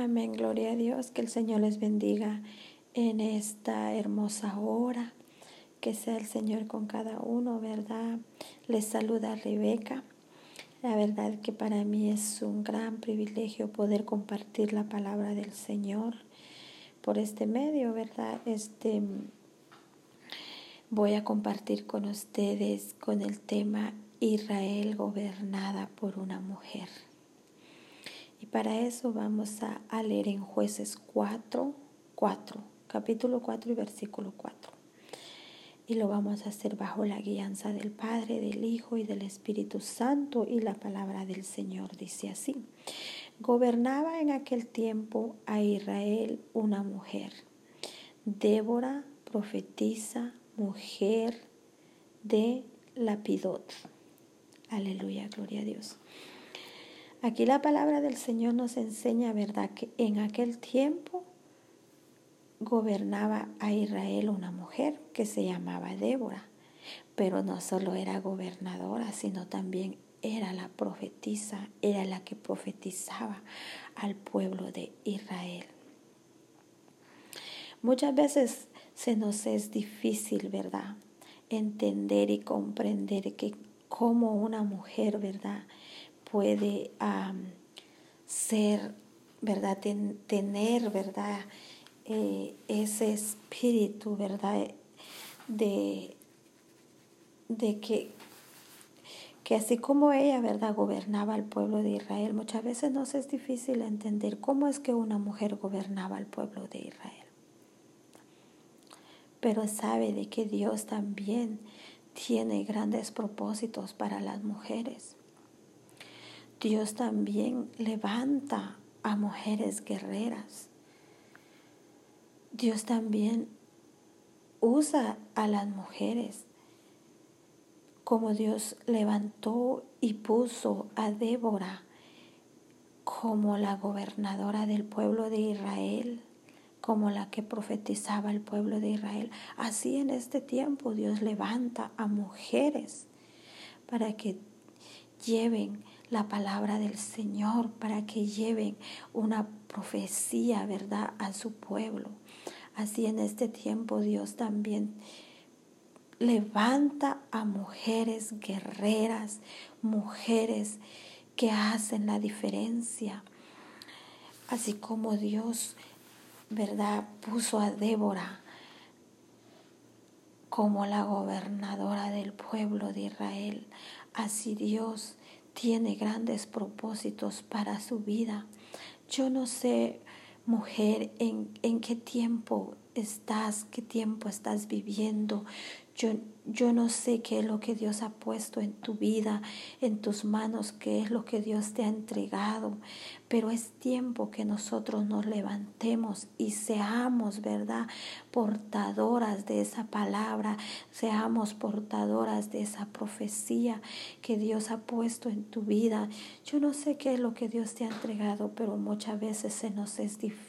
Amén, gloria a Dios, que el Señor les bendiga en esta hermosa hora, que sea el Señor con cada uno, ¿verdad? Les saluda Rebeca. La verdad que para mí es un gran privilegio poder compartir la palabra del Señor por este medio, ¿verdad? Este voy a compartir con ustedes con el tema Israel gobernada por una mujer. Y para eso vamos a, leer en jueces 4, 4, capítulo 4 y versículo 4. Y lo vamos a hacer bajo la guianza del Padre, del Hijo y del Espíritu Santo. Y la palabra del Señor dice así. Gobernaba en aquel tiempo a Israel una mujer, Débora, profetisa, mujer de Lapidot. Aleluya, gloria a Dios. Aquí la palabra del Señor nos enseña, ¿verdad?, que en aquel tiempo gobernaba a Israel una mujer que se llamaba Débora, pero no solo era gobernadora, sino también era la profetisa, era la que profetizaba al pueblo de Israel. Muchas veces se nos es difícil, ¿verdad?, entender y comprender que como una mujer, ¿verdad?, puede ser, ¿verdad?, tener, ¿verdad?, eh, ese espíritu, ¿verdad?, de, de que, que así como ella, ¿verdad?, gobernaba al pueblo de Israel, muchas veces nos es difícil entender cómo es que una mujer gobernaba al pueblo de Israel. Pero sabe de que Dios también tiene grandes propósitos para las mujeres. Dios también levanta a mujeres guerreras. Dios también usa a las mujeres como Dios levantó y puso a Débora como la gobernadora del pueblo de Israel como la que profetizaba el pueblo de Israel. Así en este tiempo Dios levanta a mujeres para que lleven la palabra del Señor, para que lleven una profecía, ¿verdad?, a su pueblo. Así en este tiempo Dios también levanta a mujeres guerreras, mujeres que hacen la diferencia. Así como Dios ¿verdad? Puso a Débora como la gobernadora del pueblo de Israel. Así Dios tiene grandes propósitos para su vida. Yo no sé, mujer, en, en qué tiempo estás, qué tiempo estás viviendo. Yo, yo no sé qué es lo que Dios ha puesto en tu vida, en tus manos, qué es lo que Dios te ha entregado, pero es tiempo que nosotros nos levantemos y seamos, ¿verdad? Portadoras de esa palabra, seamos portadoras de esa profecía que Dios ha puesto en tu vida. Yo no sé qué es lo que Dios te ha entregado, pero muchas veces se nos es difícil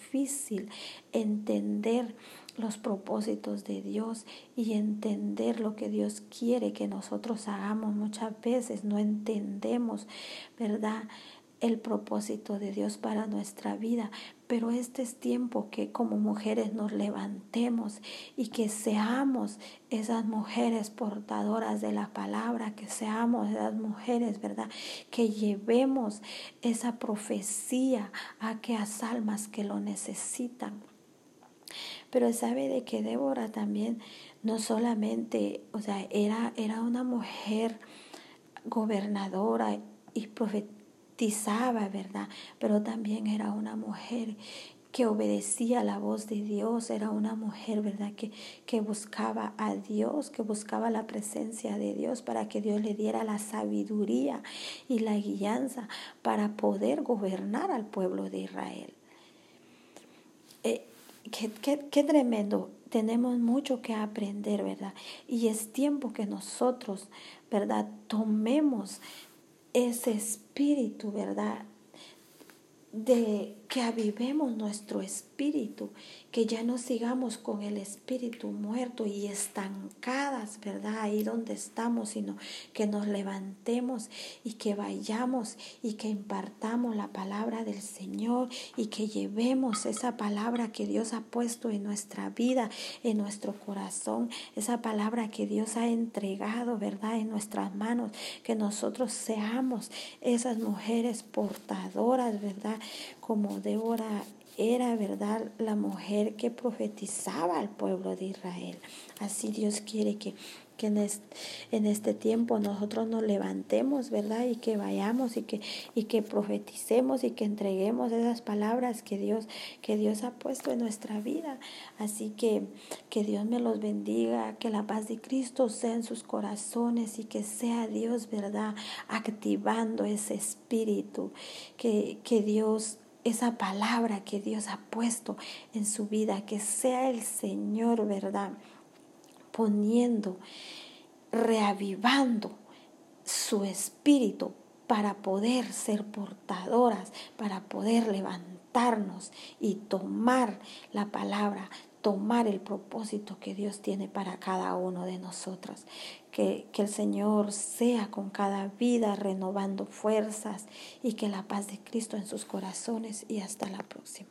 entender los propósitos de Dios y entender lo que Dios quiere que nosotros hagamos. Muchas veces no entendemos, ¿verdad? El propósito de Dios para nuestra vida, pero este es tiempo que como mujeres nos levantemos y que seamos esas mujeres portadoras de la palabra, que seamos esas mujeres, ¿verdad? Que llevemos esa profecía a aquellas almas que lo necesitan. Pero sabe de que Débora también no solamente, o sea, era, era una mujer gobernadora y ¿verdad? Pero también era una mujer que obedecía la voz de Dios, era una mujer, ¿verdad? Que, que buscaba a Dios, que buscaba la presencia de Dios para que Dios le diera la sabiduría y la guianza para poder gobernar al pueblo de Israel. Eh, Qué, qué, tremendo. Tenemos mucho que aprender, ¿verdad? Y es tiempo que nosotros, ¿verdad? Tomemos ese espíritu, ¿verdad? De, que avivemos nuestro espíritu, que ya no sigamos con el espíritu muerto y estancadas, ¿verdad? Ahí donde estamos, sino que nos levantemos y que vayamos y que impartamos la palabra del Señor y que llevemos esa palabra que Dios ha puesto en nuestra vida, en nuestro corazón, esa palabra que Dios ha entregado, ¿verdad? En nuestras manos, que nosotros seamos esas mujeres portadoras, ¿verdad? Como Débora era, ¿verdad?, la mujer que profetizaba al pueblo de Israel. Así Dios quiere que, que en, este, en este tiempo nosotros nos levantemos, ¿verdad? Y que vayamos y que, y que profeticemos y que entreguemos esas palabras que Dios, que Dios ha puesto en nuestra vida. Así que que Dios me los bendiga, que la paz de Cristo sea en sus corazones y que sea Dios, ¿verdad? Activando ese espíritu, que, que Dios esa palabra que Dios ha puesto en su vida, que sea el Señor, ¿verdad? Poniendo, reavivando su espíritu para poder ser portadoras, para poder levantarnos y tomar la palabra, tomar el propósito que Dios tiene para cada uno de nosotros. Que, que, el Señor sea con cada vida renovando fuerzas y que la paz de Cristo en sus corazones y hasta la próxima.